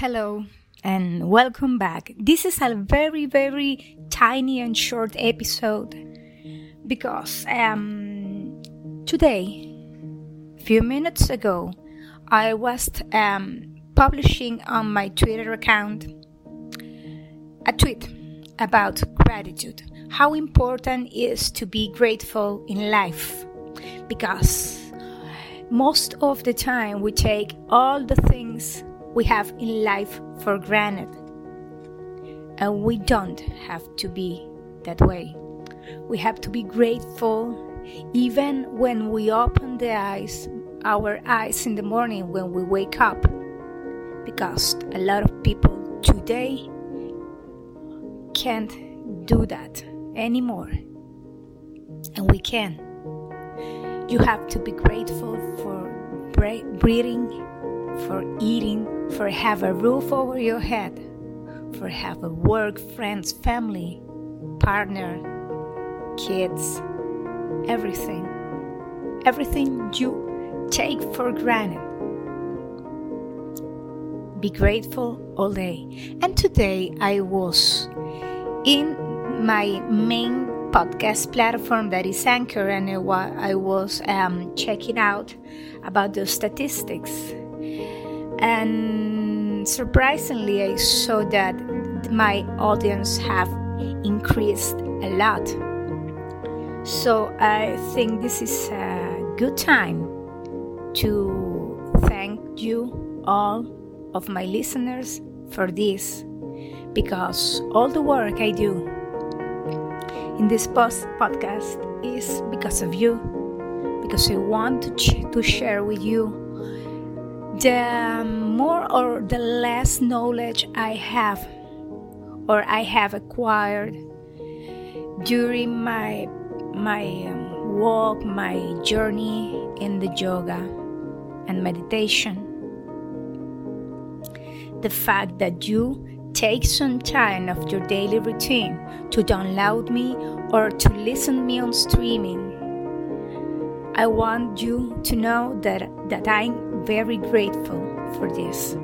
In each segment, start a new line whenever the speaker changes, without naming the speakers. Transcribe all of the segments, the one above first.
Hello and welcome back. This is a very, very tiny and short episode because um, today, a few minutes ago, I was um, publishing on my Twitter account a tweet about gratitude. How important is to be grateful in life because most of the time we take all the things we have in life for granted. And we don't have to be that way. We have to be grateful even when we open the eyes, our eyes in the morning when we wake up. Because a lot of people today can't do that anymore. And we can. You have to be grateful for breathing, for eating, for have a roof over your head, for have a work, friends, family, partner, kids, everything. Everything you take for granted. Be grateful all day. And today I was in my main podcast platform that is Anchor, and I was um, checking out about the statistics and surprisingly i saw that my audience have increased a lot. So i think this is a good time to thank you all of my listeners for this because all the work i do in this post podcast is because of you because i want to, to share with you the more or the less knowledge I have or I have acquired during my my um, walk, my journey in the yoga and meditation. The fact that you take some time of your daily routine to download me or to listen me on streaming I want you to know that that I'm very grateful for this.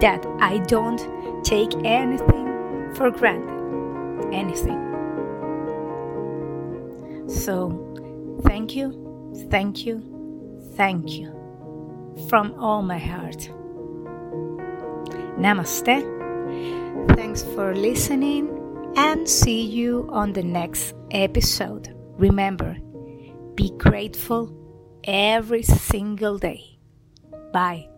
That I don't take anything for granted. Anything. So, thank you, thank you, thank you from all my heart. Namaste. Thanks for listening and see you on the next episode. Remember, be grateful every single day. Bye.